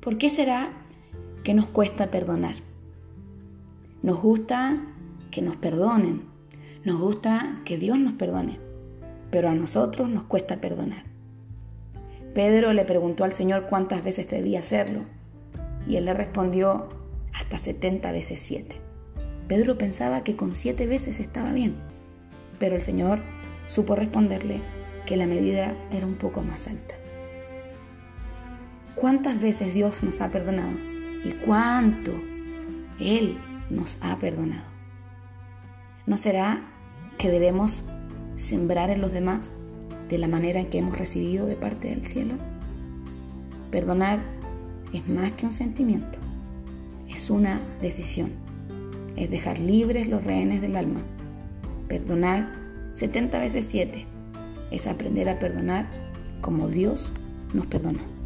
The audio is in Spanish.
¿Por qué será que nos cuesta perdonar? Nos gusta que nos perdonen, nos gusta que Dios nos perdone, pero a nosotros nos cuesta perdonar. Pedro le preguntó al Señor cuántas veces debía hacerlo y él le respondió hasta 70 veces 7. Pedro pensaba que con 7 veces estaba bien, pero el Señor supo responderle que la medida era un poco más alta. ¿Cuántas veces Dios nos ha perdonado? ¿Y cuánto Él nos ha perdonado? ¿No será que debemos sembrar en los demás de la manera en que hemos recibido de parte del cielo? Perdonar es más que un sentimiento, es una decisión, es dejar libres los rehenes del alma. Perdonar 70 veces 7 es aprender a perdonar como Dios nos perdonó.